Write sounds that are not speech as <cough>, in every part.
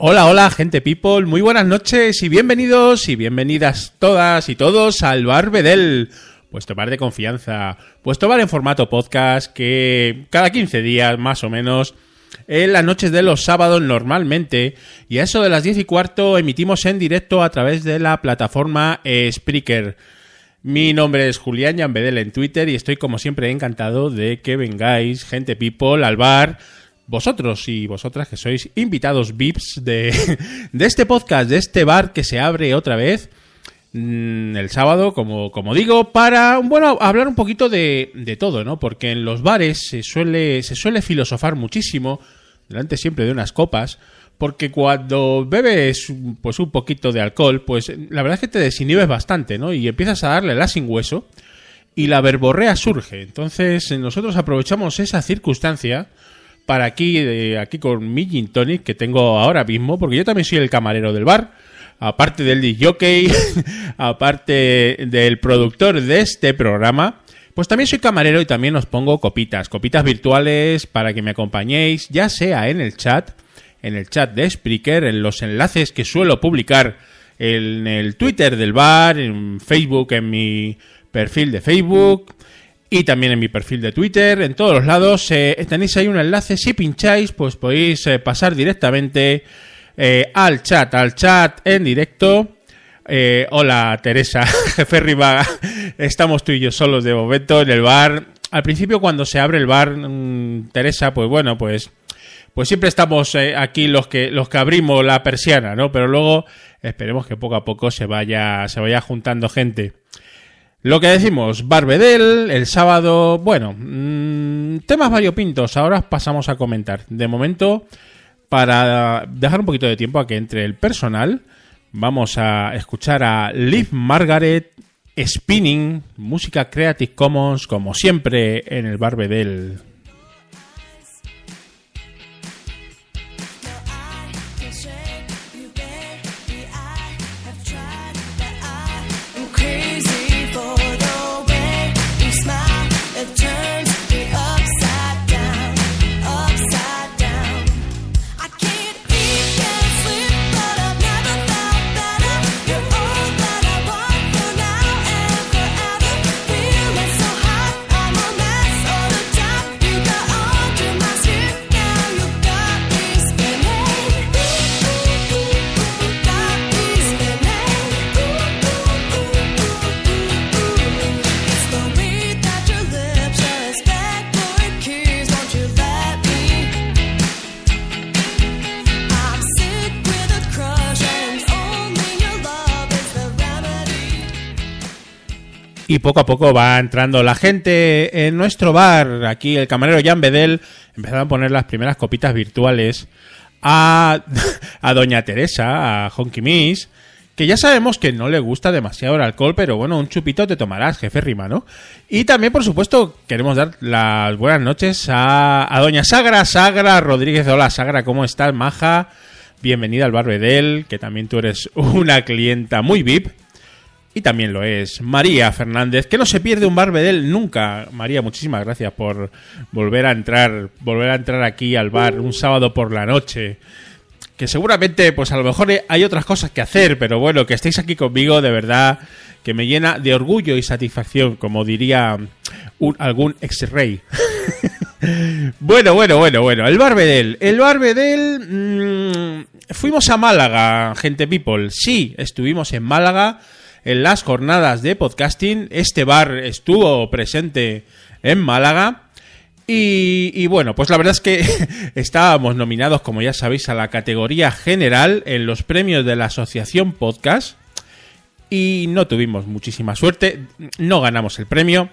Hola, hola, gente people, muy buenas noches y bienvenidos y bienvenidas todas y todos al Bar Bedel, vuestro bar de confianza, vuestro bar en formato podcast que cada 15 días más o menos, en las noches de los sábados normalmente, y a eso de las 10 y cuarto emitimos en directo a través de la plataforma Spreaker. Mi nombre es Julián Yambedel en Twitter y estoy como siempre encantado de que vengáis, gente people, al bar vosotros y vosotras que sois invitados VIPs de, de este podcast, de este bar que se abre otra vez mm, el sábado, como, como digo, para bueno, hablar un poquito de, de todo, ¿no? Porque en los bares se suele, se suele filosofar muchísimo, delante siempre de unas copas, porque cuando bebes pues un poquito de alcohol, pues la verdad es que te desinhibes bastante, ¿no? Y empiezas a darle la sin hueso y la verborrea surge. Entonces nosotros aprovechamos esa circunstancia para aquí, aquí con mi gin tonic que tengo ahora mismo, porque yo también soy el camarero del bar, aparte del jockey, <laughs> aparte del productor de este programa, pues también soy camarero y también os pongo copitas, copitas virtuales para que me acompañéis, ya sea en el chat, en el chat de Spreaker, en los enlaces que suelo publicar en el Twitter del bar, en Facebook, en mi perfil de Facebook, y también en mi perfil de Twitter, en todos los lados eh, tenéis ahí un enlace, si pincháis pues podéis eh, pasar directamente eh, al chat, al chat en directo. hola Teresa, <laughs> jefe Rivaga, estamos tú y yo solos de momento en el bar. Al principio cuando se abre el bar, mm, Teresa, pues bueno, pues pues siempre estamos aquí los que los que abrimos la persiana, ¿no? Pero luego esperemos que poco a poco se vaya se vaya juntando gente. Lo que decimos, Barbedel, el sábado, bueno, mmm, temas variopintos, ahora pasamos a comentar. De momento, para dejar un poquito de tiempo a que entre el personal, vamos a escuchar a Liv Margaret Spinning, música Creative Commons, como siempre en el Barbedel. Y poco a poco va entrando la gente en nuestro bar. Aquí el camarero Jan Bedel empezó a poner las primeras copitas virtuales a, <laughs> Doña Teresa, a Honky Miss, que ya sabemos que no le gusta demasiado el alcohol, pero bueno, un chupito te tomarás, jefe Rima, ¿no? Y también, por supuesto, queremos dar las buenas noches a, a doña Sagra, Sagra Rodríguez. Hola, Sagra, ¿cómo estás, maja? Bienvenida al Barbedel, que también tú eres <laughs> una clienta muy VIP. Y también lo es María Fernández, que no se pierde un Barbedel nunca. María, muchísimas gracias por volver a entrar, volver a entrar aquí al bar un sábado por la noche que seguramente, pues a lo mejor hay otras cosas que hacer, pero bueno, que estéis aquí conmigo, de verdad, que me llena de orgullo y satisfacción, como diría algún ex-rey. <laughs> bueno, bueno, bueno, bueno, el Barbedel. El Barbedel... Mmm, fuimos a Málaga, gente people. Sí, estuvimos en Málaga en las jornadas de podcasting. Este bar estuvo presente en Málaga. Y, bueno, pues la verdad es que <laughs> estábamos nominados, como ya sabéis, a la categoría general en los premios de la Asociación Podcast. Y no tuvimos muchísima suerte, no ganamos el premio.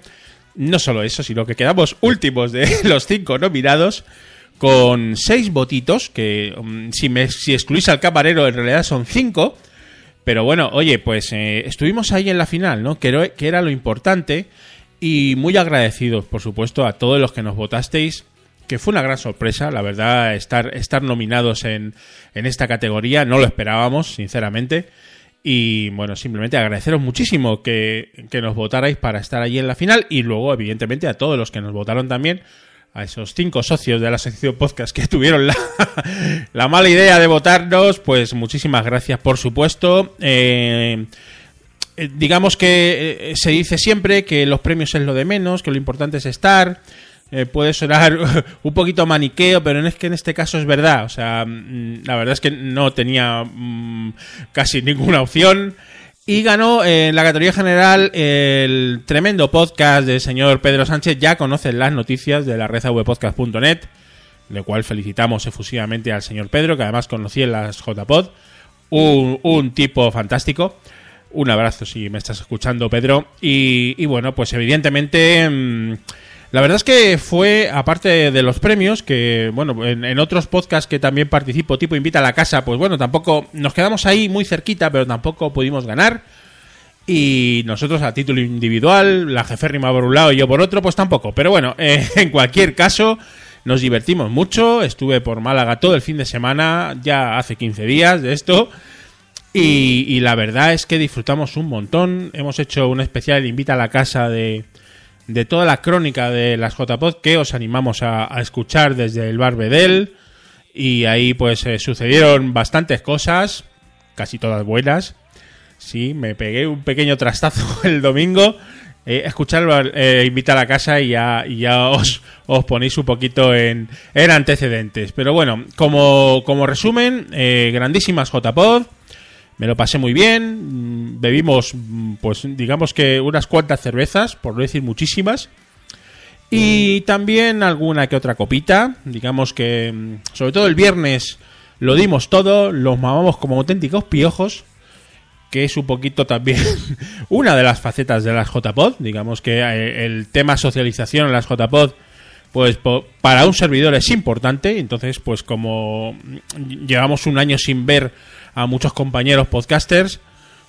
No solo eso, sino que quedamos últimos de <laughs> los cinco nominados con seis votitos, que um, si, me, si excluís al camarero en realidad son cinco. Pero bueno, oye, pues eh, estuvimos ahí en la final, ¿no? Que, que era lo importante. Y muy agradecidos, por supuesto, a todos los que nos votasteis, que fue una gran sorpresa, la verdad, estar, estar nominados en, en esta categoría, no lo esperábamos, sinceramente. Y bueno, simplemente agradeceros muchísimo que, que, nos votarais para estar allí en la final y luego, evidentemente, a todos los que nos votaron también, a esos cinco socios de la sección podcast que <laughs> tuvieron la, la mala idea de votarnos, pues muchísimas gracias, por supuesto. Eh, eh, digamos que eh, se dice siempre que los premios es lo de menos, que lo importante es estar. Eh, puede sonar <laughs> un poquito maniqueo, pero es que en este caso es verdad. O sea, mm, la verdad es que no tenía mm, casi ninguna opción. Y ganó en la categoría general el tremendo podcast del señor Pedro Sánchez. Ya conocen las noticias de la red webpodcast.net, de cual felicitamos efusivamente al señor Pedro, que además conocí en las JPod. Un, un tipo fantástico. Un abrazo si me estás escuchando, Pedro. Y, bueno, pues evidentemente... Mm, la verdad es que fue, aparte de los premios, que, bueno, en, otros podcasts que también participo, tipo Invita a la Casa, pues bueno, tampoco nos quedamos ahí muy cerquita, pero tampoco pudimos ganar. Y nosotros a título individual, la jeférrima por un lado y yo por otro, pues tampoco. Pero bueno, <laughs> eh, en cualquier caso, nos divertimos mucho. Estuve por Málaga todo el fin de semana, ya hace 15 días de esto. Y, la verdad es que disfrutamos un montón. Hemos hecho un especial Invita a la Casa de, de toda la crónica de las JPod que os animamos a, escuchar desde el Bar Bedel. Y ahí pues eh, sucedieron bastantes cosas, casi todas buenas. Sí, me pegué un pequeño trastazo <laughs> el domingo. Eh, escuchar eh, Invita a la Casa y ya, ya os, os, ponéis un poquito en, en antecedentes. Pero bueno, como, como resumen, eh, grandísimas JPod me lo pasé muy bien, mm, bebimos, mm, pues digamos que unas cuantas cervezas, por no decir muchísimas, y también alguna que otra copita, digamos que mm, sobre todo el viernes lo dimos todo, los mamamos como auténticos piojos, que es un poquito también <laughs> una de las facetas de las JPod, digamos que eh, el tema socialización en las JPod pues para un servidor es importante, entonces pues como llevamos un año sin ver a muchos compañeros podcasters,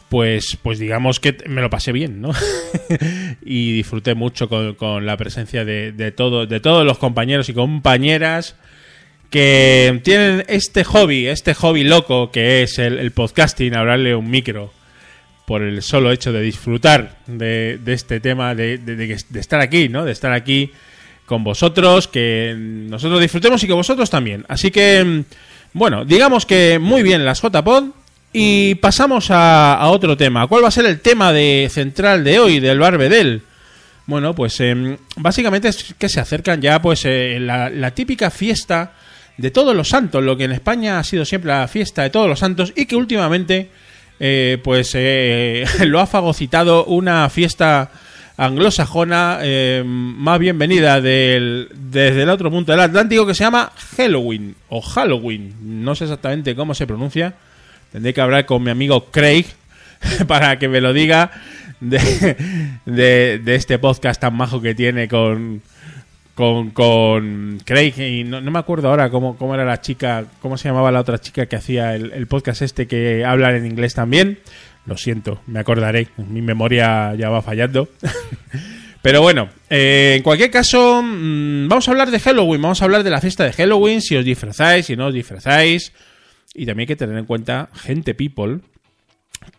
pues, pues digamos que me lo pasé bien, ¿no? <laughs> y disfruté mucho con, la presencia de, de, todo, de todos los compañeros y compañeras que tienen este hobby, este hobby loco que es el, podcasting, hablarle un micro por el solo hecho de disfrutar de, este tema, de, de, estar aquí, ¿no? De estar aquí con vosotros, que nosotros disfrutemos y que vosotros también. Así que bueno, digamos que muy bien las JPod y pasamos a, otro tema. ¿Cuál va a ser el tema de central de hoy del Barbedel? Bueno, pues em, básicamente es que se acercan ya pues eh, la, típica fiesta de todos los santos, lo que en España ha sido siempre la fiesta de todos los santos y que últimamente eh, pues eh, <laughs> lo ha fagocitado una fiesta anglosajona eh, más bienvenida del, desde el otro punto del Atlántico que se llama Halloween o Halloween. No sé exactamente cómo se pronuncia. Tendré que hablar con mi amigo Craig <laughs> para que me lo diga de, de, este podcast tan majo que tiene con, con, con Craig y no, me acuerdo ahora cómo, cómo, era la chica, cómo se llamaba la otra chica que hacía el, podcast este que habla en inglés también. Lo siento, me acordaré, mi memoria ya va fallando. <laughs> Pero bueno, eh, en cualquier caso, mm, vamos a hablar de Halloween, vamos a hablar de la fiesta de Halloween, si os disfrazáis, si no os disfrazáis. Y también hay que tener en cuenta, gente people,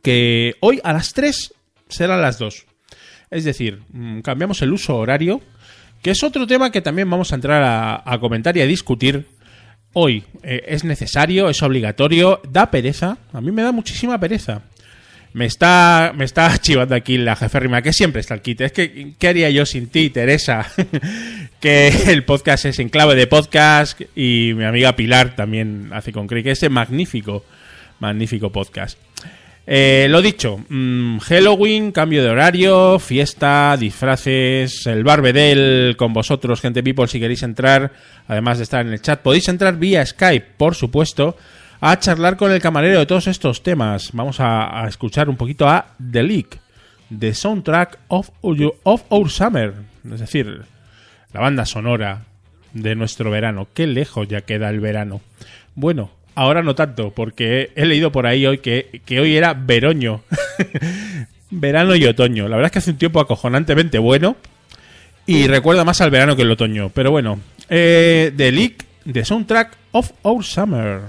que hoy a las 3 serán las 2. Es decir, mm, cambiamos el uso horario que es otro tema que también vamos a entrar a, comentar y a discutir hoy. Eh, es necesario, es obligatorio, da pereza, a mí me da muchísima pereza. Me está, me está <laughs> chivando aquí la jefe Rima, que siempre está el kit. Es que, ¿qué haría yo sin ti, Teresa? <laughs> que el podcast es en clave de podcast y mi amiga Pilar también hace con que ese magnífico, magnífico podcast. Eh, lo dicho, mm, Halloween, cambio de horario, fiesta, disfraces, el barbedel con vosotros, gente people, si queréis entrar, además de estar en el chat, podéis entrar vía Skype, por supuesto, a charlar con el camarero de todos estos temas. Vamos a, escuchar un poquito a The Leak, The Soundtrack of, of Our Summer, es decir, la banda sonora de nuestro verano. Qué lejos ya queda el verano. Bueno, Ahora no tanto, porque he leído por ahí hoy que, hoy era veroño. <laughs> verano y otoño. La verdad es que hace un tiempo acojonantemente bueno. Y recuerda más al verano que el otoño. Pero bueno, eh, The Leak, The Soundtrack of Our Summer.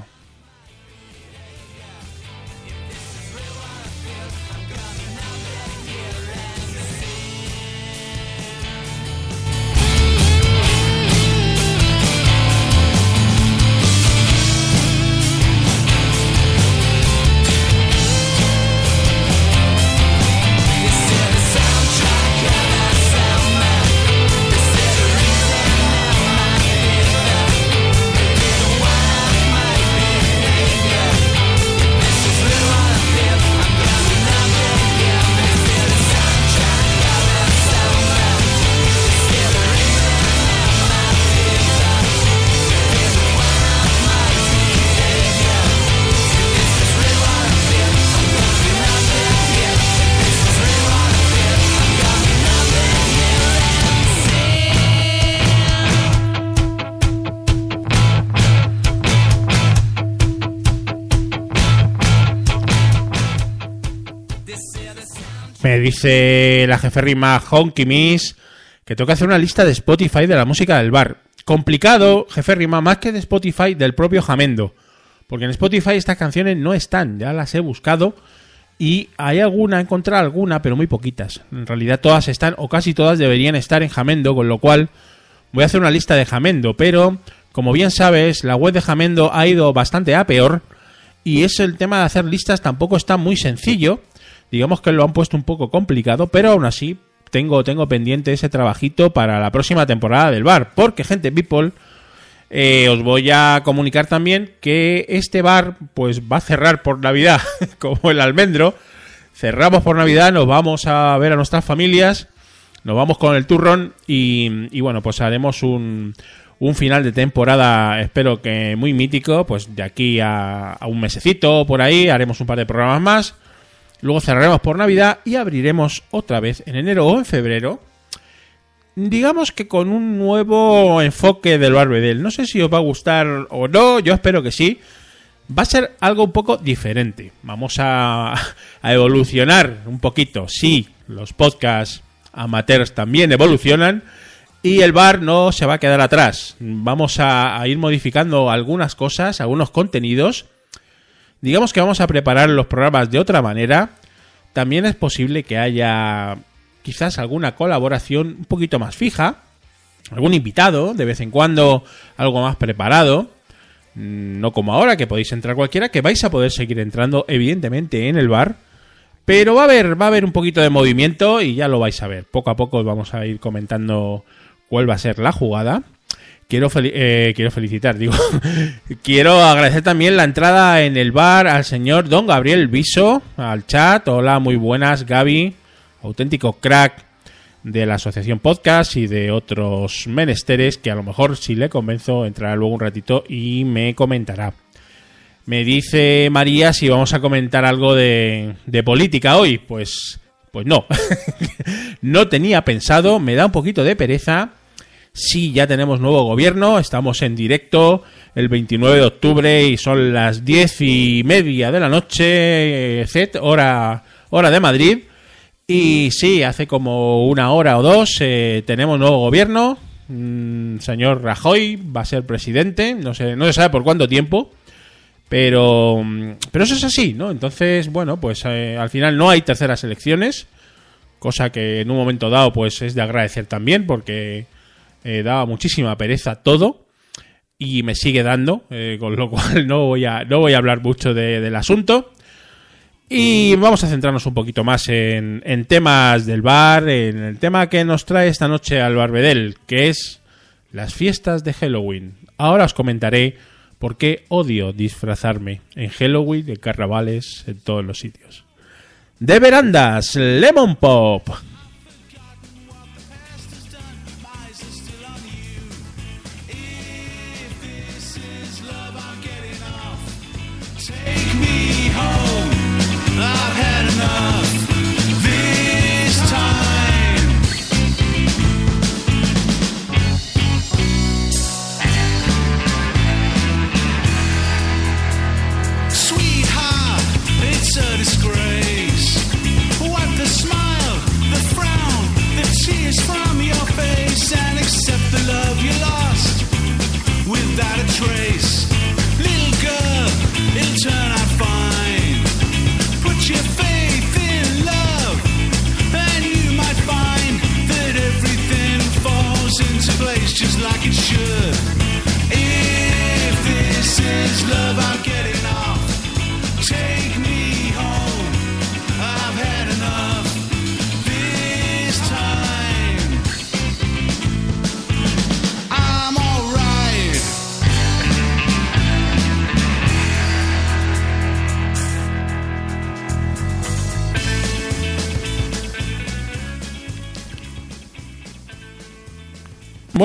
Dice la jefe rima Honky Miss que tengo que hacer una lista de Spotify de la música del bar. Complicado, jefe rima, más que de Spotify del propio Jamendo. Porque en Spotify estas canciones no están, ya las he buscado. Y hay alguna, he encontrado alguna, pero muy poquitas. En realidad todas están, o casi todas deberían estar en Jamendo, con lo cual voy a hacer una lista de Jamendo. Pero, como bien sabes, la web de Jamendo ha ido bastante a peor. Y es el tema de hacer listas tampoco está muy sencillo digamos que lo han puesto un poco complicado, pero aún así tengo, tengo pendiente ese trabajito para la próxima temporada del bar. Porque, gente, people, eh, os voy a comunicar también que este bar pues va a cerrar por Navidad, <laughs> como el almendro. Cerramos por Navidad, nos vamos a ver a nuestras familias, nos vamos con el turrón y, bueno, pues haremos un, un final de temporada, espero que muy mítico, pues de aquí a, a un mesecito por ahí, haremos un par de programas más Luego cerraremos por Navidad y abriremos otra vez en enero o en febrero. Digamos que con un nuevo enfoque del Barbedel. No sé si os va a gustar o no, yo espero que sí. Va a ser algo un poco diferente. Vamos a, evolucionar un poquito. Sí, los podcasts amateurs también evolucionan. Y el bar no se va a quedar atrás. Vamos a ir modificando algunas cosas, algunos contenidos digamos que vamos a preparar los programas de otra manera. También es posible que haya quizás alguna colaboración un poquito más fija, algún invitado, de vez en cuando algo más preparado. Mm, no como ahora, que podéis entrar cualquiera, que vais a poder seguir entrando, evidentemente, en el bar. Pero va a haber, va a haber un poquito de movimiento y ya lo vais a ver. Poco a poco os vamos a ir comentando cuál va a ser la jugada. Quiero, eh, quiero felicitar, digo. <laughs> quiero agradecer también la entrada en el bar al señor Don Gabriel Viso, al chat. Hola, muy buenas, Gaby. Auténtico crack de la asociación podcast y de otros menesteres que a lo mejor si le convenzo entrará luego un ratito y me comentará. Me dice María si vamos a comentar algo de, de política hoy. Pues, pues no. <laughs> no tenía pensado, me da un poquito de pereza Sí, ya tenemos nuevo gobierno, estamos en directo el 29 de octubre y son las diez y media de la noche, Z, hora, hora de Madrid. Y sí, hace como una hora o dos eh, tenemos nuevo gobierno. Mm, señor Rajoy va a ser presidente, no, sé, no se sabe por cuánto tiempo. Pero, pero eso es así, ¿no? Entonces, bueno, pues eh, al final no hay terceras elecciones, cosa que en un momento dado pues es de agradecer también porque eh, daba muchísima pereza todo y me sigue dando, eh, con lo <laughs> cual no voy a, no voy a hablar mucho del asunto. Y vamos a centrarnos un poquito más en, en, temas del bar, en el tema que nos trae esta noche al Barbedel, que es las fiestas de Halloween. Ahora os comentaré por qué odio disfrazarme en Halloween, en carnavales, en todos los sitios. De verandas, Lemon Pop. Peace.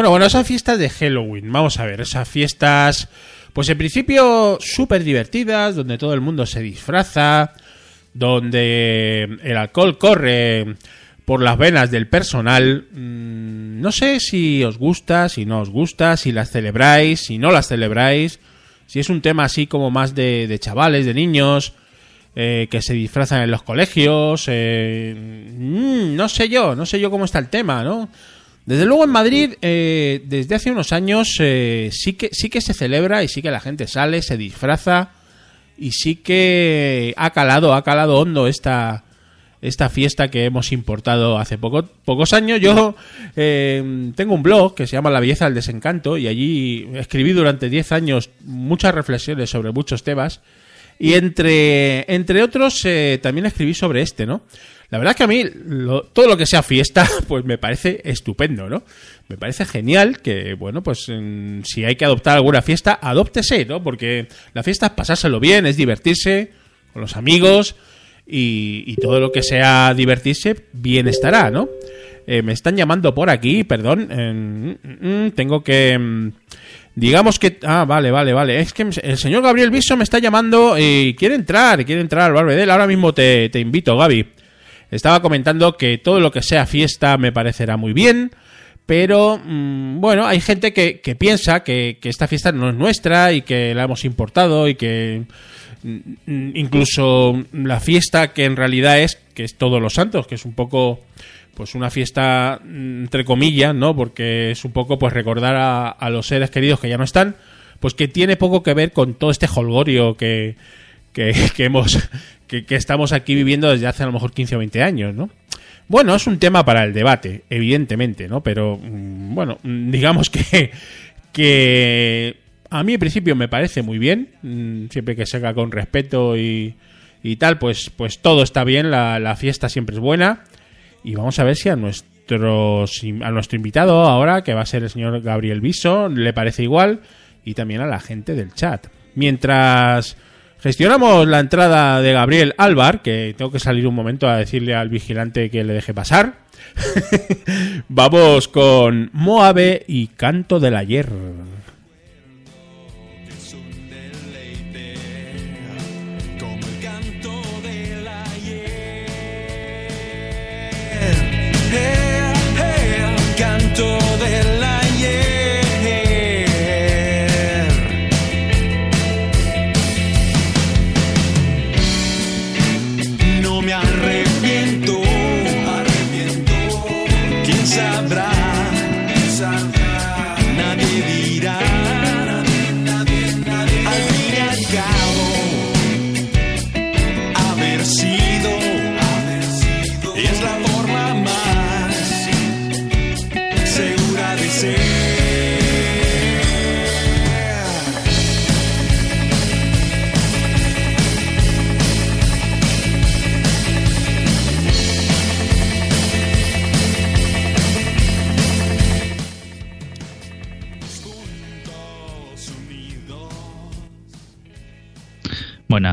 Bueno, bueno, esas fiestas de Halloween, vamos a ver, esas fiestas, pues en principio súper divertidas, donde todo el mundo se disfraza, donde el alcohol corre por las venas del personal. Mm, no sé si os gusta, si no os gusta, si las celebráis, si no las celebráis, si es un tema así como más de, chavales, de niños. Eh, que se disfrazan en los colegios, eh, mm, no sé yo, no sé yo cómo está el tema, ¿no? Desde luego en Madrid, eh, desde hace unos años, eh, sí, que, sí que se celebra y sí que la gente sale, se disfraza y sí que ha calado, ha calado hondo esta, esta fiesta que hemos importado hace poco, pocos años. Yo eh, tengo un blog que se llama La belleza del desencanto y allí escribí durante 10 años muchas reflexiones sobre muchos temas y entre, entre otros también escribí sobre este, ¿no? La verdad es que a mí todo lo que sea fiesta, <laughs> pues me parece estupendo, ¿no? Me parece genial que, bueno, pues si hay que adoptar alguna fiesta, adóptese, ¿no? Porque la fiesta es pasárselo bien, es divertirse con los amigos y, todo lo que sea divertirse, bien estará, ¿no? Eh, me están llamando por aquí, perdón, mm, mm, tengo que... Mm, digamos que... Ah, vale, vale, vale. Es que el señor Gabriel Viso me está llamando y quiere entrar, quiere entrar al Barbedel. Ahora mismo te, te invito, Gaby. Estaba comentando que todo lo que sea fiesta me parecerá muy bien, pero mm, bueno, hay gente que, piensa que, esta fiesta no es nuestra y que la hemos importado y que mm, incluso la fiesta que en realidad es, que es Todos los Santos, que es un poco pues una fiesta mm, entre comillas, ¿no? Porque es un poco pues recordar a, a los seres queridos que ya no están, pues que tiene poco que ver con todo este holgorio que, que, hemos que, estamos aquí viviendo desde hace a lo mejor 15 o 20 años, ¿no? Bueno, es un tema para el debate, evidentemente, ¿no? Pero, mm, bueno, mm, digamos que, que a mí en principio me parece muy bien, mm, siempre que se haga con respeto y, y tal, pues, pues todo está bien, la, la, fiesta siempre es buena. Y vamos a ver si a nuestros, a nuestro invitado ahora, que va a ser el señor Gabriel Viso, le parece igual, y también a la gente del chat. Mientras Gestionamos la entrada de Gabriel Álvar, que tengo que salir un momento a decirle al vigilante que le deje pasar. <laughs> Vamos con Moabe y Canto del Ayer. Canto del ayer. sabrá.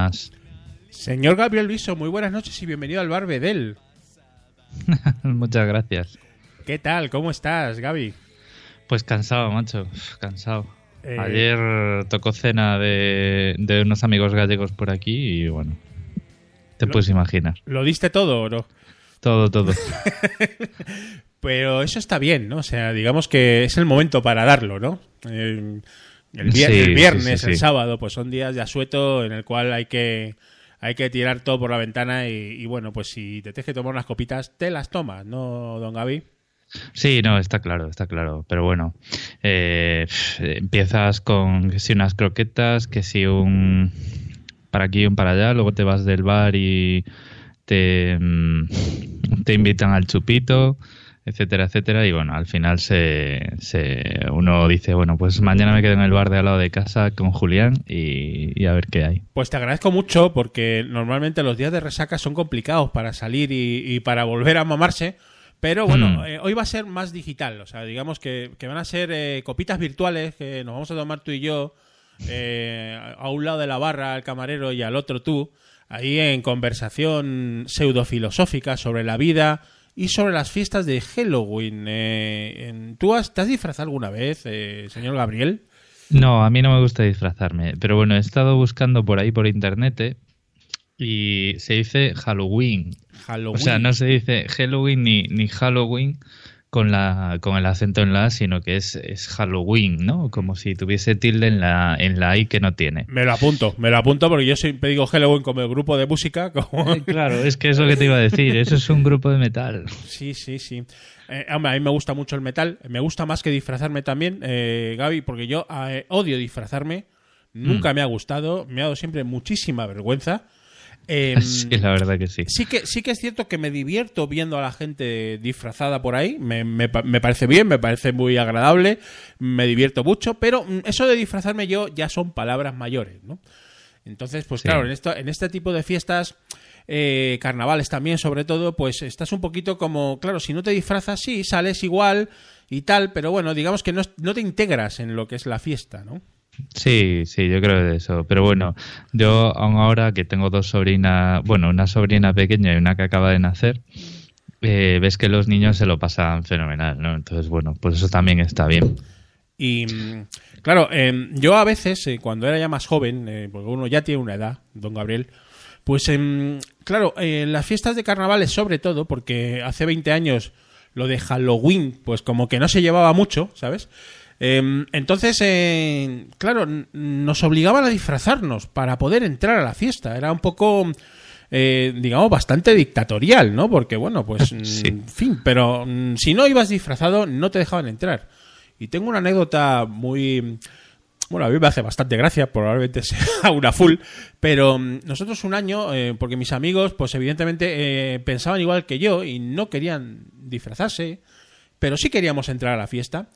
Buenas. Señor Gabriel Luiso, muy buenas noches y bienvenido al Bar Bedel. <laughs> Muchas gracias. ¿Qué tal? ¿Cómo estás, Gaby? Pues cansado, macho. Cansado. Eh, Ayer tocó cena de, de unos amigos gallegos por aquí y bueno, te puedes imaginar. ¿Lo diste todo o no? Todo, todo. <laughs> Pero eso está bien, ¿no? O sea, digamos que es el momento para darlo, ¿no? Eh, el, vier- Sí, el sí, viernes, sí, el sábado, pues son días de asueto en el cual hay que hay que tirar todo por la ventana y, y bueno, pues si te tienes que tomar unas copitas, te las tomas, ¿no, don Gaby? Sí, no, está claro, está claro. Pero bueno, eh, empiezas con que si unas croquetas, que si un para aquí, un para allá, luego te vas del bar y te, mm, te invitan al chupito, etcétera, etcétera. Y bueno, al final se, se uno dice, bueno, pues mañana me quedo en el bar de al lado de casa con Julián y, y a ver qué hay. Pues te agradezco mucho porque normalmente los días de resaca son complicados para salir y, y para volver a mamarse. Pero bueno, Mm. eh, hoy va a ser más digital. O sea, digamos que, que van a ser eh, copitas virtuales que nos vamos a tomar tú y yo. eh, a un lado de la barra el camarero y al otro tú. Ahí en conversación pseudofilosófica sobre la vida y sobre las fiestas de Halloween. Eh, en- ¿Tú has, te has disfrazado alguna vez, eh, señor Gabriel? No, a mí no me gusta disfrazarme, pero bueno, he estado buscando por ahí por internet y se dice Halloween. Halloween. O sea, no se dice Halloween ni, ni Halloween con la con el acento en la A, sino que es, es Halloween, ¿no? Como si tuviese tilde en la en la I que no tiene. Me lo apunto, me lo apunto porque yo siempre digo Halloween como el grupo de música. <laughs> Como... Eh, Claro, es que es lo que te iba a decir, eso es un grupo de metal. Sí, sí, sí. Eh, hombre, a mí me gusta mucho el metal. Me gusta más que disfrazarme también, eh, Gaby, porque yo eh, odio disfrazarme. Nunca me ha gustado. Me ha dado siempre muchísima vergüenza. Eh, <laughs> Sí, la verdad que sí. Sí que, sí que es cierto que me divierto viendo a la gente disfrazada por ahí. Me, me me parece bien, me parece muy agradable. Me divierto mucho. Pero mm, eso de disfrazarme yo ya son palabras mayores, ¿no? Entonces, pues Sí. claro, en, esto, en este tipo de fiestas, eh, carnavales también sobre todo, pues estás un poquito como, claro, si no te disfrazas, sí, sales igual y tal, pero bueno, digamos que no, no te integras en lo que es la fiesta, ¿no? Sí, sí, yo creo de eso. Pero bueno, yo aún ahora que tengo dos sobrinas, bueno, una sobrina pequeña y una que acaba de nacer, eh, ves que los niños se lo pasan fenomenal, ¿no? Entonces, bueno, pues eso también está bien. Y claro, eh, yo a veces, eh, cuando era ya más joven, eh, porque uno ya tiene una edad, don Gabriel, pues em, claro, en las fiestas de carnavales sobre todo, porque hace 20 años lo de Halloween, pues como que no se llevaba mucho, ¿sabes? Em, entonces, eh, claro, nos obligaban a disfrazarnos para poder entrar a la fiesta. Era un poco, eh, digamos, bastante dictatorial, ¿no? Porque, bueno, pues, <laughs> Sí. en fin, pero mm, si no ibas disfrazado, no te dejaban entrar. Y tengo una anécdota muy... Bueno, a mí me hace bastante gracia, probablemente <laughs> sea una full, pero mm, nosotros un año, eh, porque mis amigos, pues evidentemente eh, pensaban igual que yo y no querían disfrazarse, pero sí queríamos entrar a la fiesta,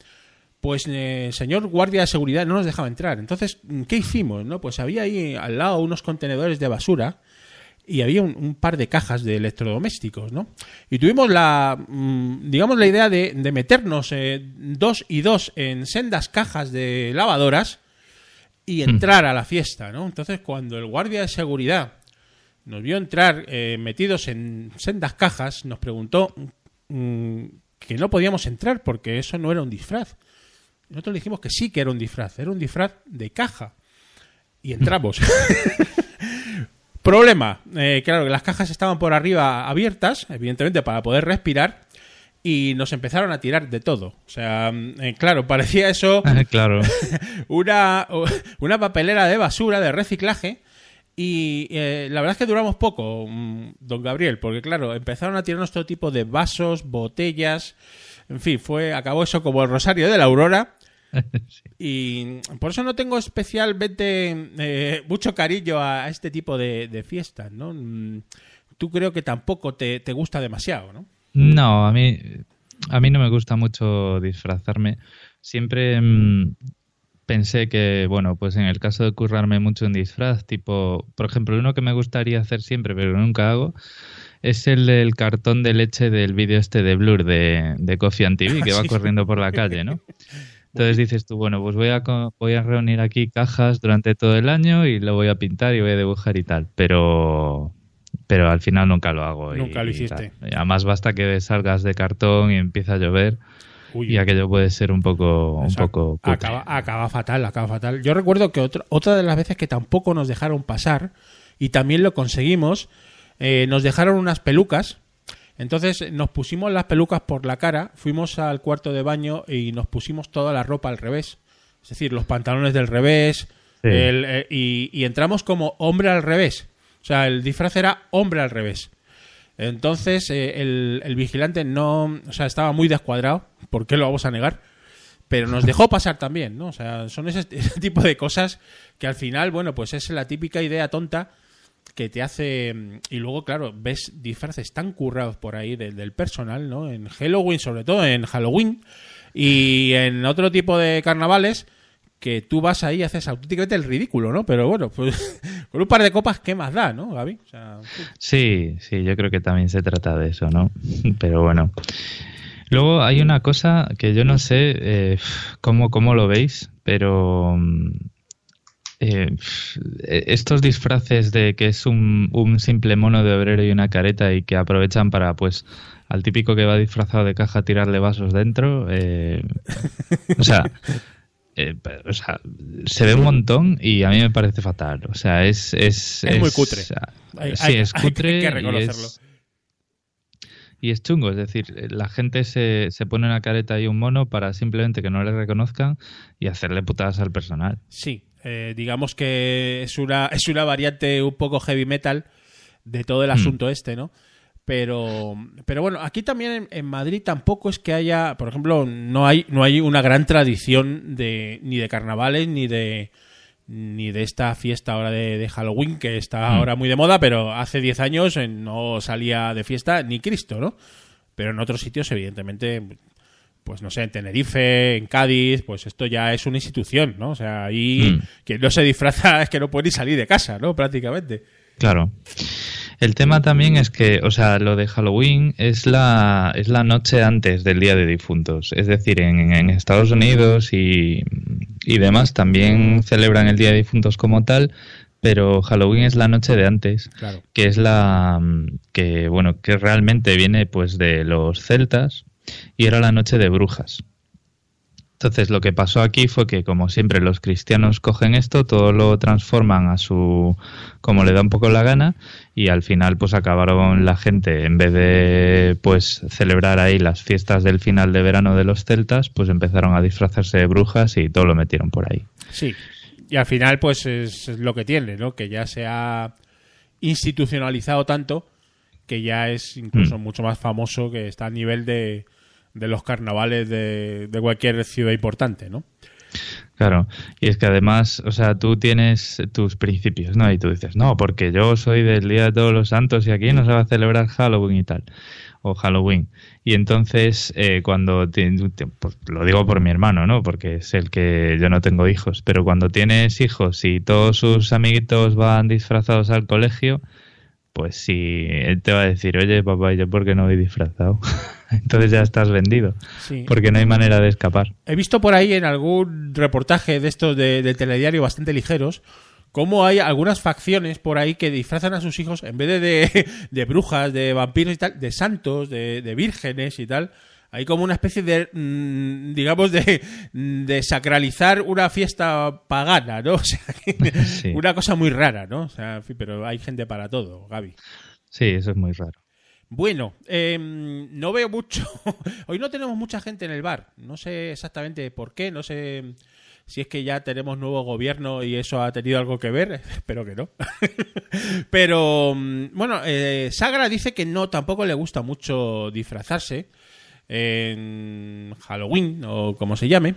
pues eh, el señor guardia de seguridad no nos dejaba entrar. Entonces, ¿qué hicimos? no Pues había ahí al lado unos contenedores de basura y había un, un par de cajas de electrodomésticos, ¿no? Y tuvimos la, mm, digamos, la idea de, de meternos eh, dos y dos en sendas cajas de lavadoras y entrar a la fiesta, ¿no? Entonces, cuando el guardia de seguridad nos vio entrar eh, metidos en sendas cajas, nos preguntó mm, que no podíamos entrar porque eso no era un disfraz. Nosotros le dijimos que sí que era un disfraz, era un disfraz de caja. Y entramos. <laughs> Problema, eh, claro, que las cajas estaban por arriba abiertas, evidentemente para poder respirar, y nos empezaron a tirar de todo. O sea, eh, claro, parecía eso <laughs> claro. <laughs> una, una papelera de basura, de reciclaje. Y eh, la verdad es que duramos poco, mm, don Gabriel, porque claro, empezaron a tirarnos todo tipo de vasos, botellas, en fin, fue acabó eso como el rosario de la aurora. <laughs> Y por eso no tengo especialmente eh, mucho cariño a, a este tipo de, de fiestas, ¿no? Mm, Tú creo que tampoco te, te gusta demasiado, ¿no? No, a mí, a mí no me gusta mucho disfrazarme. Siempre mm, pensé que, bueno, pues en el caso de currarme mucho un disfraz, tipo, por ejemplo, uno que me gustaría hacer siempre, pero nunca hago, es el del cartón de leche del vídeo este de Blur de, de Coffee and TV, <laughs> que va Sí. corriendo por la calle, ¿no? Entonces dices tú, bueno, pues voy a, voy a reunir aquí cajas durante todo el año y lo voy a pintar y voy a dibujar y tal. Pero, pero al final nunca lo hago. Nunca lo hiciste. además basta que salgas de cartón y empieza a llover. Y aquello puede ser un poco, un poco acaba, acaba, fatal, acaba fatal. Yo recuerdo que otra, otra de las veces que tampoco nos dejaron pasar, y también lo conseguimos, eh, nos dejaron unas pelucas. Entonces nos pusimos las pelucas por la cara, fuimos al cuarto de baño y nos pusimos toda la ropa al revés. Es decir, los pantalones del revés. Eh, y, entramos como hombre al revés. O sea, el disfraz era hombre al revés. Entonces eh, el, vigilante no, o sea, estaba muy descuadrado. ¿Por qué lo vamos a negar? Pero nos dejó pasar también, ¿no? O sea, son ese, <laughs> ese tipo de cosas que al final, bueno, pues es la típica idea tonta que te hace... Y luego, claro, ves disfraces tan currados por ahí del, personal, ¿no? En Halloween, sobre todo en Halloween, y en otro tipo de carnavales que tú vas ahí y haces auténticamente el ridículo, ¿no? Pero bueno, pues <laughs> con un par de copas, ¿qué más da, no, Gaby? sí, sí, yo creo que también se trata de eso, ¿no? <laughs> Pero bueno. Luego hay una cosa que yo no sé eh, cómo, cómo lo veis, pero mm, eh, estos disfraces de que es un, simple mono de obrero y una careta y que aprovechan para, pues, al típico que va disfrazado de caja tirarle vasos dentro, eh, o, sea, <laughs> eh, o sea, se ve un montón y a mí me parece fatal. O sea, es... Es, muy cutre. sí, es cutre. que reconocerlo. Y es, chungo, es decir, la gente se, se pone una careta y un mono para simplemente que no le reconozcan y hacerle putadas al personal. Sí, eh, digamos que es una, es una variante un poco heavy metal de todo el hmm. asunto este, ¿no? Pero, pero bueno, aquí también en, Madrid tampoco es que haya, por ejemplo, no hay, no hay una gran tradición de, ni de carnavales ni de, ni de esta fiesta ahora de, Halloween que está hmm. ahora muy de moda, pero hace 10 años no salía de fiesta ni Cristo, ¿no? Pero en otros sitios, evidentemente, pues no sé, en Tenerife, en Cádiz, pues esto ya es una institución, ¿no? O sea, ahí mm. quien no se disfraza <laughs> es que no puede ni salir de casa, ¿no? Prácticamente. Claro. El tema también es que, o sea, lo de Halloween es la, es la noche antes del Día de Difuntos. Es decir, en, en Estados Unidos y, y demás también celebran el Día de Difuntos como tal, pero Halloween es la noche de antes, que es la que bueno, que realmente viene pues de los celtas, y era la noche de brujas. Entonces lo que pasó aquí fue que como siempre los cristianos cogen esto, todo lo transforman a su como le da un poco la gana y al final pues acabaron la gente en vez de pues celebrar ahí las fiestas del final de verano de los celtas, pues empezaron a disfrazarse de brujas y todo lo metieron por ahí. Sí. Y al final pues es lo que tiene, ¿no? Que ya se ha institucionalizado tanto que ya es incluso mm. mucho más famoso que está a nivel de de los carnavales de, cualquier ciudad importante, ¿no? Claro, y es que además, o sea, tú tienes tus principios, ¿no? Y tú dices, no, porque yo soy del Día de Todos los Santos y aquí no se va a celebrar Halloween y tal, o Halloween. Y entonces, eh, cuando, pues, lo digo por mi hermano, ¿no? Porque es el que yo no tengo hijos, pero cuando tienes hijos y todos sus amiguitos van disfrazados al colegio, pues si él te va a decir, oye papá, ¿y yo por qué no voy disfrazado? <laughs> Entonces ya estás vendido, porque no hay manera de escapar. He visto por ahí en algún reportaje de estos de, telediario bastante ligeros, cómo hay algunas facciones por ahí que disfrazan a sus hijos, en vez de, de, brujas, de vampiros y tal, de santos, de, de vírgenes y tal, hay como una especie de, mm, digamos, de, de, sacralizar una fiesta pagana, ¿no? <laughs> O sea, una cosa muy rara, ¿no? O sea, pero hay gente para todo, Gaby. Sí, eso es muy raro. Bueno, em, no veo mucho. <laughs> Hoy no tenemos mucha gente en el bar. No sé exactamente por qué. No sé si es que ya tenemos nuevo gobierno y eso ha tenido algo que ver. <laughs> Espero que no. Pero mm, bueno, eh, Sagra dice que no, tampoco le gusta mucho disfrazarse en Halloween o como se llame.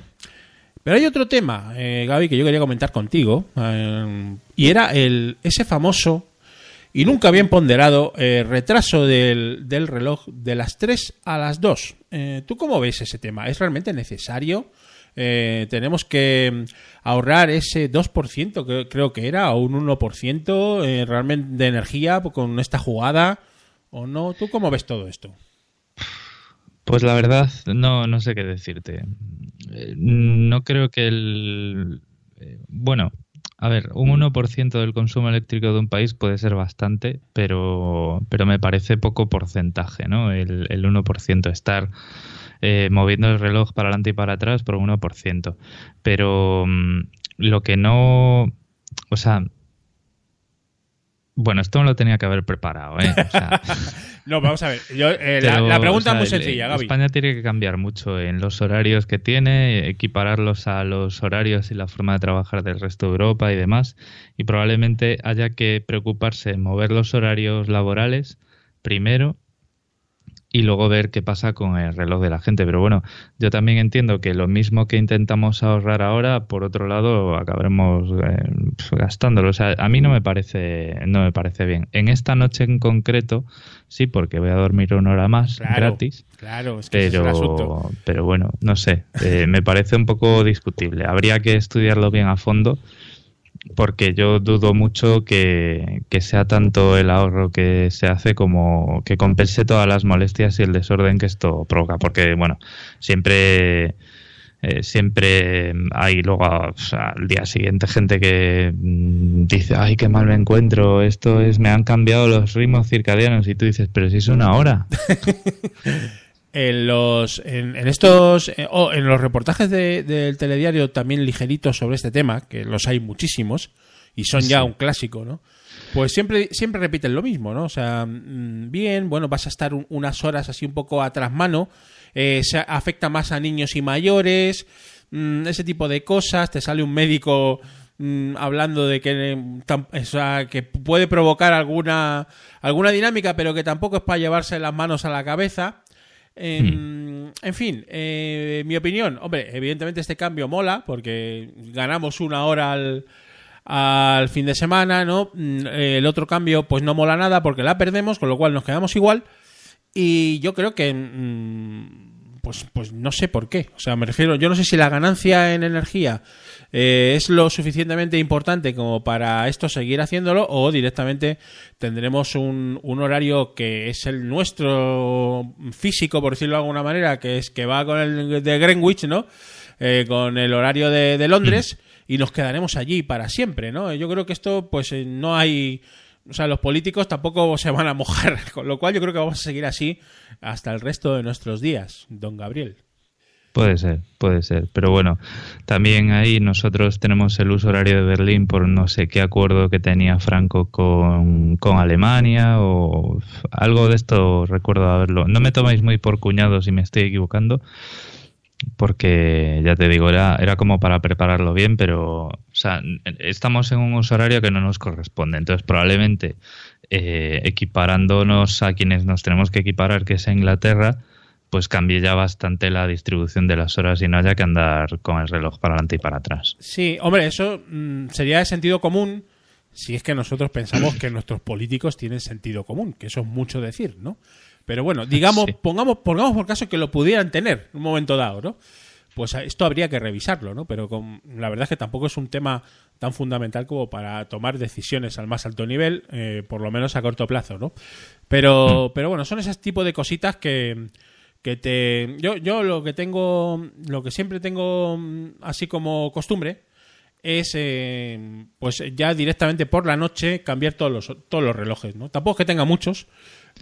Pero hay otro tema, eh, Gaby, que yo quería comentar contigo, eh, y era el, ese famoso y nunca bien ponderado eh, retraso del, del, reloj de las 3 a las 2. ¿Tú cómo ves ese tema? ¿Es realmente necesario? tenemos que ahorrar ese 2%, que creo que era, o un 1% realmente de energía con esta jugada, ¿o no? ¿Tú cómo ves todo esto? Pues la verdad, no, no sé qué decirte. Eh, no creo que el... Eh, bueno, a ver, un 1% del consumo eléctrico de un país puede ser bastante, pero, pero me parece poco porcentaje, ¿no? El, el 1% estar eh, moviendo el reloj para adelante y para atrás por un 1%. Pero mm, lo que no... O sea, bueno, esto no lo tenía que haber preparado, ¿eh? <laughs> no, vamos a ver. Eh, la, pregunta es muy sencilla, Gaby. España tiene que cambiar mucho en los horarios que tiene, equipararlos a los horarios y la forma de trabajar del resto de Europa y demás. Y probablemente haya que preocuparse en mover los horarios laborales primero y luego ver qué pasa con el reloj de la gente. Pero bueno, yo también entiendo que lo mismo que intentamos ahorrar ahora, por otro lado, acabaremos eh, gastándolo. O sea, a mí no me parece, no me parece bien. En esta noche en concreto, sí, porque voy a dormir una hora más gratis. Claro, es que pero, pero bueno, no sé, eh, me parece un poco discutible. Habría que estudiarlo bien a fondo porque yo dudo mucho que, sea tanto el ahorro que se hace como que compense todas las molestias y el desorden que esto provoca, porque bueno, siempre eh, siempre hay luego al día siguiente gente que mm, dice, ay, qué mal me encuentro, esto es, me han cambiado los ritmos circadianos y tú dices, pero si es una hora. <laughs> en los en, estos eh, en los reportajes del telediario también ligeritos sobre este tema que los hay muchísimos y son ya un clásico no pues siempre siempre repiten lo mismo no o sea mm, bien bueno vas a estar unas horas así un poco atrás mano eh, se afecta más a niños y mayores mm, ese tipo de cosas te sale un médico mm, hablando de que, que puede provocar alguna alguna dinámica pero que tampoco es para llevarse las manos a la cabeza en, fin, eh, mi opinión, hombre, evidentemente este cambio mola porque ganamos una hora al, al fin de semana, ¿no? Mm, el otro cambio pues no mola nada porque la perdemos, con lo cual nos quedamos igual. Y yo creo que... Mm, pues, pues no sé por qué. O sea, me refiero, yo no sé si la ganancia en energía eh, es lo suficientemente importante como para esto seguir haciéndolo o directamente tendremos un, un, horario que es el nuestro físico, por decirlo de alguna manera, que es que va con el de Greenwich, ¿no? Eh, con el horario de, Londres y nos quedaremos allí para siempre, ¿no? Yo creo que esto, pues eh, no hay... O sea, los políticos tampoco <laughs> se van a mojar, con lo cual yo creo que vamos a seguir así hasta el resto de nuestros días, don Gabriel. Puede ser, puede ser. Pero bueno, también ahí nosotros tenemos el uso horario de Berlín por no sé qué acuerdo que tenía Franco con, Alemania o algo de esto recuerdo haberlo. No me tomáis muy por cuñado si me estoy equivocando, porque ya te digo, era, era como para prepararlo bien, pero estamos en un uso horario que no nos corresponde. Entonces probablemente eh, equiparándonos a quienes nos tenemos que equiparar, que es Inglaterra, pues cambie ya bastante la distribución de las horas y no haya que andar con el reloj para adelante y para atrás. Sí, hombre, eso mm, sería de sentido común si es que nosotros pensamos que nuestros políticos tienen sentido común, que eso es mucho decir, ¿no? Pero bueno, digamos, pongamos, pongamos por caso que lo pudieran tener en un momento dado, ¿no? Pues esto habría que revisarlo, ¿no? Pero con, la verdad es que tampoco es un tema tan fundamental como para tomar decisiones al más alto nivel, eh, por lo menos a corto plazo, ¿no? Pero, mm. pero bueno, son ese tipo de cositas que, que te yo yo lo que tengo lo que siempre tengo mm, así como costumbre es eh, pues ya directamente por la noche cambiar todos los todos los relojes no tampoco es que tenga muchos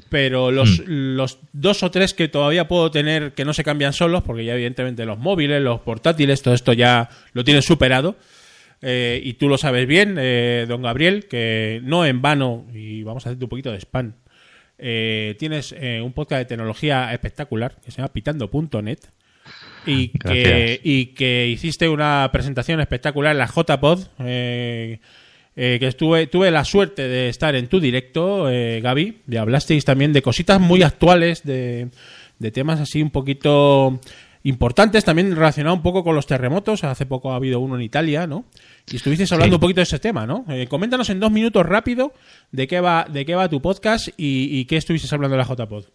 pero los, mm. los dos o tres que todavía puedo tener que no se cambian solos porque ya evidentemente los móviles los portátiles todo esto ya lo tienen superado eh, y tú lo sabes bien eh, don Gabriel que no en vano y vamos a hacerte un poquito de spam eh, tienes eh, un podcast de tecnología espectacular que se llama pitando.net y que, y que hiciste una presentación espectacular en la JPod. Eh, eh, que estuve, tuve la suerte de estar en tu directo, Gaby, y hablasteis también de cositas muy actuales, de, de temas así un poquito importantes, también relacionado un poco con los terremotos. Hace poco ha habido uno en Italia, ¿no? Y estuviste hablando un poquito de ese tema, ¿no? Eh, coméntanos en dos minutos rápido de qué va, de qué va tu podcast y, qué estuviste hablando de la JPod.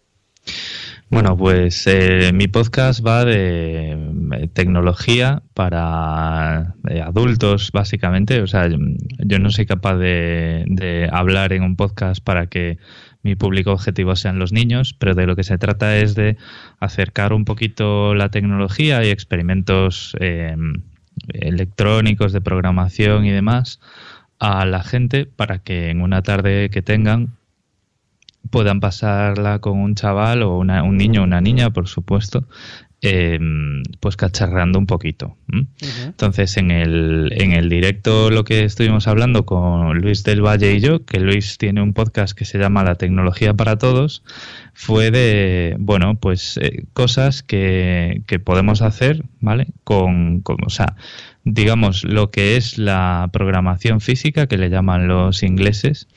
Bueno, pues eh, mi podcast va de eh, tecnología para adultos, básicamente. O sea, yo no soy capaz de, de, hablar en un podcast para que mi público objetivo sean los niños, pero de lo que se trata es de acercar un poquito la tecnología y experimentos eh, electrónicos de programación y demás a la gente para que en una tarde que tengan puedan pasarla con un chaval o un niño o una niña, por supuesto, Em, pues cacharrando un poquito. Entonces, en el, en el directo lo que estuvimos hablando con Luis del Valle y yo, que Luis tiene un podcast que se llama La tecnología para todos, fue de, bueno, pues eh, cosas que, que, podemos hacer, ¿vale? Con, con, o sea, digamos, lo que es la programación física, que le llaman los ingleses,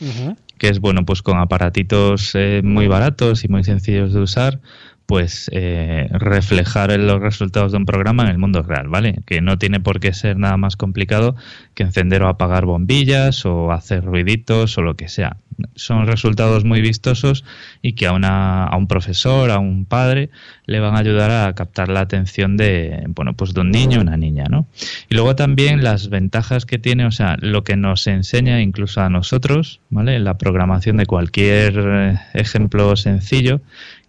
que es, bueno, pues con aparatitos eh, muy baratos y muy sencillos de usar, pues eh, reflejar los resultados de un programa en el mundo real, ¿vale? Que no tiene por qué ser nada más complicado que encender o apagar bombillas o hacer ruiditos o lo que sea. Son resultados muy vistosos y que a, una, a un profesor, a un padre, le van a ayudar a captar la atención de, bueno, pues de un niño o una niña, ¿no? Y luego también las ventajas que tiene, o sea, lo que nos enseña incluso a nosotros, ¿vale? La programación de cualquier eh, ejemplo sencillo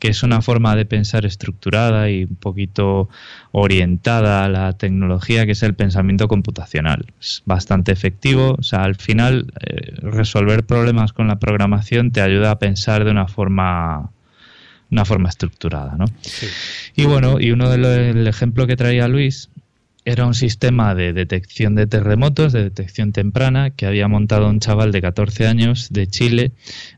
que es una forma de pensar estructurada y un poquito orientada a la tecnología, que es el pensamiento computacional. Es bastante efectivo, o sea, al final eh, resolver problemas con la programación te ayuda a pensar de una forma una forma estructurada, ¿no? Y bueno, y uno del ejemplo que traía Luis era un sistema de detección de terremotos, de detección temprana, que había montado un chaval de 14 años de Chile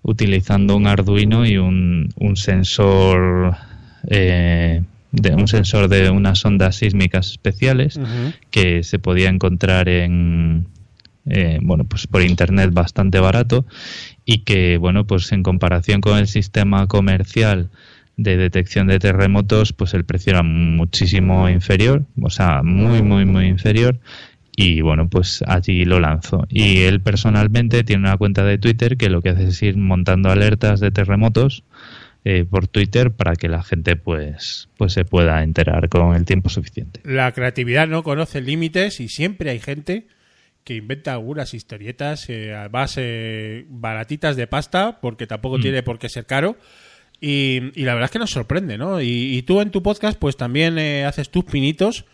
utilizando un Arduino y un, sensor eh, de un sensor de unas ondas sísmicas especiales que se podía encontrar en eh, bueno pues por internet bastante barato y que bueno pues en comparación con el sistema comercial de detección de terremotos, pues el precio era muchísimo inferior, o sea, muy, muy, muy inferior. Y bueno, pues allí lo lanzo. Y él personalmente tiene una cuenta de Twitter que lo que hace es ir montando alertas de terremotos eh, por Twitter para que la gente pues, pues se pueda enterar con el tiempo suficiente. La creatividad no conoce límites y siempre hay gente que inventa algunas historietas, eh, además eh, baratitas de pasta, porque tampoco mm. tiene por qué ser caro y, la verdad es que nos sorprende, ¿no? Y, tú en tu podcast, pues también eh, haces tus pinitos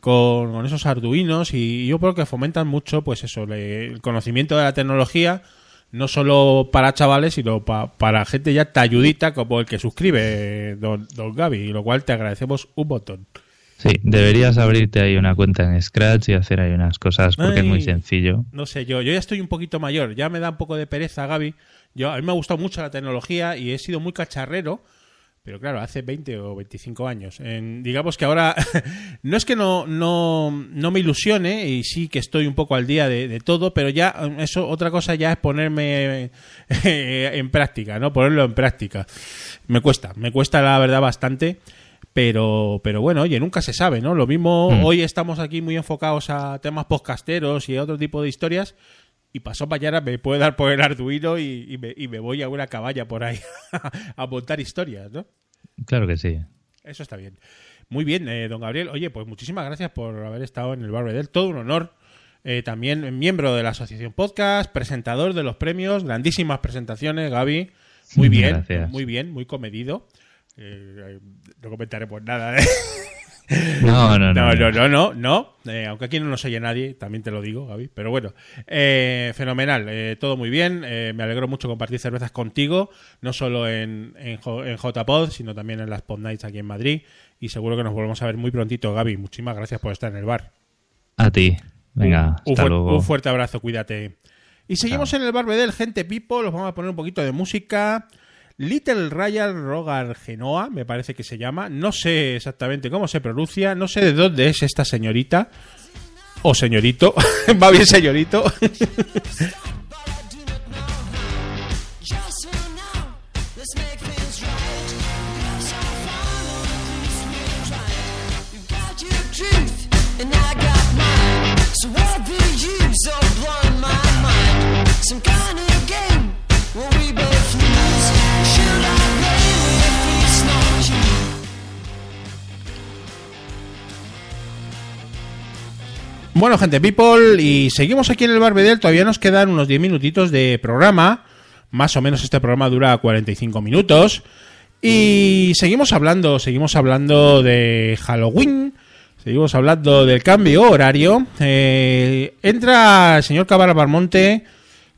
con, esos arduinos y, yo creo que fomentan mucho, pues eso, el conocimiento de la tecnología, no solo para chavales, sino para gente ya talludita como el que suscribe, don, don Gaby, lo cual te agradecemos un montón. Sí, deberías abrirte ahí una cuenta en Scratch y hacer ahí unas cosas porque es muy sencillo. No sé, yo, yo ya estoy un poquito mayor, ya me da un poco de pereza, Gaby, yo, a mí me ha gustado mucho la tecnología y he sido muy cacharrero, pero claro, hace 20 o 25 años. digamos que ahora <laughs> no es que no, no, no, me ilusione y sí que estoy un poco al día de, todo, pero ya eso otra cosa ya es ponerme en práctica, ¿no? Ponerlo en práctica. Me cuesta, me cuesta la verdad bastante. Pero, pero bueno, oye, nunca se sabe, ¿no? Lo mismo, mm. hoy estamos aquí muy enfocados a temas podcasteros y a otro tipo de historias, y pasó mañana me puede dar por el Arduino y, me, voy a una caballa por ahí <laughs> a montar historias, ¿no? Claro que sí. Eso está bien. Muy bien, eh, don Gabriel. Oye, pues muchísimas gracias por haber estado en el Barbedel. Todo un honor. Eh, también miembro de la Asociación Podcast, presentador de los premios, grandísimas presentaciones, Gaby. Muy bien, muy bien, muy comedido. Eh, no comentaré por nada. ¿eh? <laughs> No, no, no. No, no, no, no. Eh, aunque aquí no nos oye nadie, también te lo digo, Gaby. Pero bueno, eh, fenomenal. Eh, todo muy bien. me alegro mucho compartir cervezas contigo, no solo en, en, JPod, sino también en las Pod Nights aquí en Madrid. Y seguro que nos volvemos a ver muy prontito, Gaby. Muchísimas gracias por estar en el bar. A ti. Venga, un, hasta luego. un fuerte abrazo, cuídate. Y seguimos en el bar Bedel, gente people. Los vamos a poner un poquito de música. Little Royal Rogar Genoa, me parece que se llama. No sé exactamente cómo se pronuncia, no sé de dónde es esta señorita. O señorito. <laughs> Va bien, señorito. Bueno, gente people, y seguimos aquí en el Barbedel. Todavía nos quedan unos 10 minutitos de programa. Más o menos este programa dura 45 minutos. Y seguimos hablando, seguimos hablando de Halloween. Seguimos hablando del cambio horario. Eh, entra el señor Cabra Barmonte.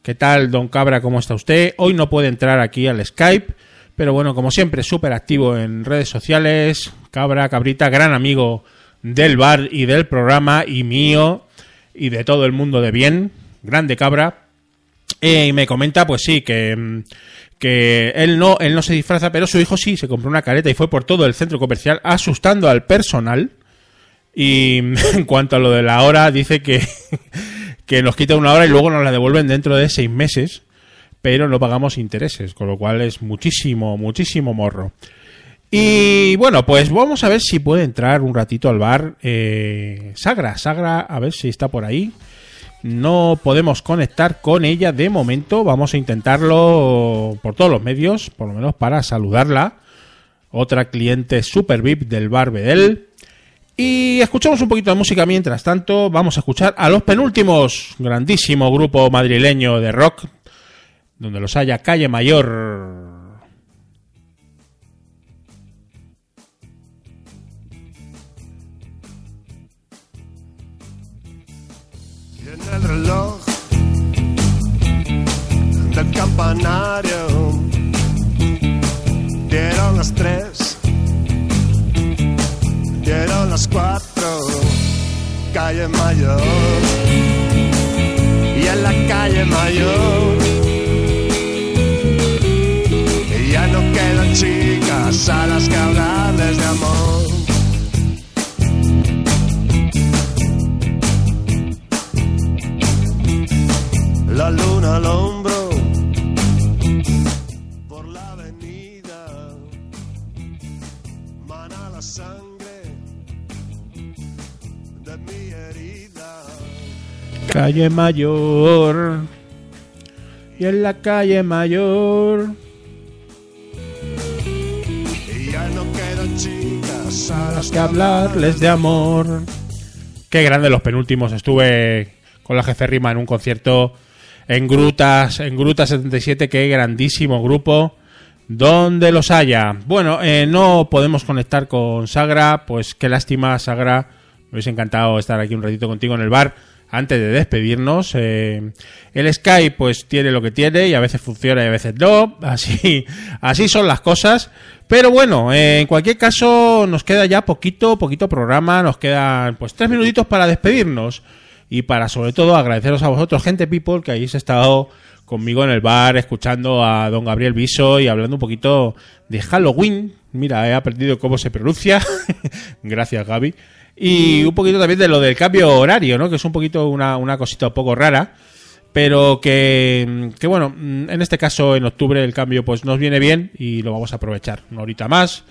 ¿Qué tal, don Cabra? ¿Cómo está usted? Hoy no puede entrar aquí al Skype. Pero bueno, como siempre, súper activo en redes sociales. Cabra, cabrita, gran amigo del bar y del programa y mío y de todo el mundo de bien. Grande cabra. Eh, y me comenta, pues sí, que, mm, que él no, él no se disfraza, pero su hijo sí, se compró una careta y fue por todo el centro comercial asustando al personal. Y <laughs> en cuanto a lo de la hora, dice que, <laughs> que nos quita una hora y luego nos la devuelven dentro de seis meses, pero no pagamos intereses, con lo cual es muchísimo, muchísimo morro. Y bueno, pues vamos a ver si puede entrar un ratito al bar. Eh, Sagra, Sagra, a ver si está por ahí. No podemos conectar con ella de momento. Vamos a intentarlo por todos los medios, por lo menos para saludarla. Otra cliente super VIP del bar Bedel. Y escuchamos un poquito de música mientras tanto. Vamos a escuchar a los penúltimos. Grandísimo grupo madrileño de rock. Donde los haya Calle Mayor. Mayor. Y en la calle mayor ya no quedan chicas a las que hablarles de amor. Calle Mayor. Y en la calle Mayor. y ya no quedan chicas a las que hablarles de amor. Qué grande los penúltimos. Estuve con la jefe Rima en un concierto en Grutas, en Gruta 77, qué grandísimo grupo. Donde los haya. Bueno, eh, no podemos conectar con Sagra, pues qué lástima, Sagra. Me hubiese encantado estar aquí un ratito contigo en el bar antes de despedirnos. Eh, el Skype pues tiene lo que tiene y a veces funciona y a veces no. <laughs> Así, así son las cosas. Pero bueno, eh, en cualquier caso nos queda ya poquito, poquito programa. Nos quedan pues tres minutitos para despedirnos y para sobre todo agradeceros a vosotros, gente people, que habéis estado conmigo en el bar escuchando a don Gabriel Viso y hablando un poquito de Halloween. Mira, he aprendido cómo se pronuncia. <laughs> Gracias, Gaby. Y un poquito también de lo del cambio horario, ¿no? Que es un poquito una, una cosita un poco rara. Pero que, que, bueno, en este caso en octubre el cambio pues nos viene bien y lo vamos a aprovechar una horita más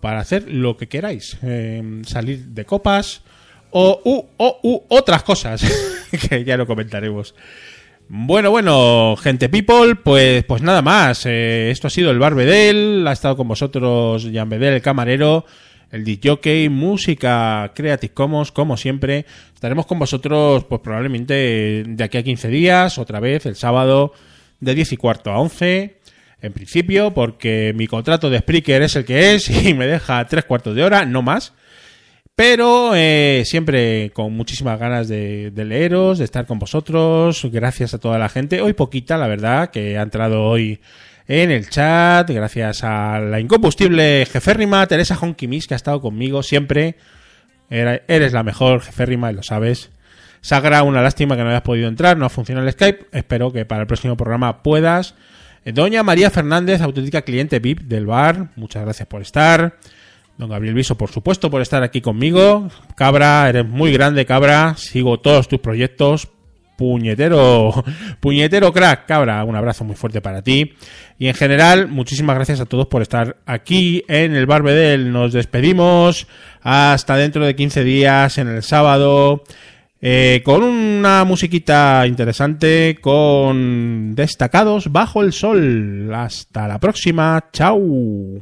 para hacer lo que queráis. Eh, salir de copas, o u, o, u, otras cosas <laughs> que ya lo comentaremos. Bueno, bueno, gente people, pues, pues nada más. Eh, esto ha sido el Bar Bedel, ha estado con vosotros Jan Bedel, el camarero, el DJ, música Creative Commons, como siempre. Estaremos con vosotros, pues probablemente de aquí a 15 días, otra vez, el sábado, de 10 y cuarto a 11. En principio, porque mi contrato de Spreaker es el que es <laughs> y me deja tres cuartos de hora, no más. Pero eh, siempre con muchísimas ganas de, de, leeros, de estar con vosotros. Gracias a toda la gente. Hoy poquita, la verdad, que ha entrado hoy en el chat. Gracias a la incombustible jeférrima Teresa Honkimis, que ha estado conmigo siempre. Eres la mejor jeférrima, y lo sabes. Sagra, una lástima que no hayas podido entrar, no ha funcionado el Skype. Espero que para el próximo programa puedas. Doña María Fernández, auténtica cliente VIP del bar. Muchas gracias por estar. Don Gabriel Viso, por supuesto, por estar aquí conmigo. Cabra, eres muy grande, Cabra. Sigo todos tus proyectos. Puñetero, <laughs> puñetero crack, Cabra. Un abrazo muy fuerte para ti. Y en general, muchísimas gracias a todos por estar aquí en el Barbedel. Nos despedimos hasta dentro de 15 días, en el sábado. Eh, con una musiquita interesante, con destacados bajo el sol. Hasta la próxima. Chao.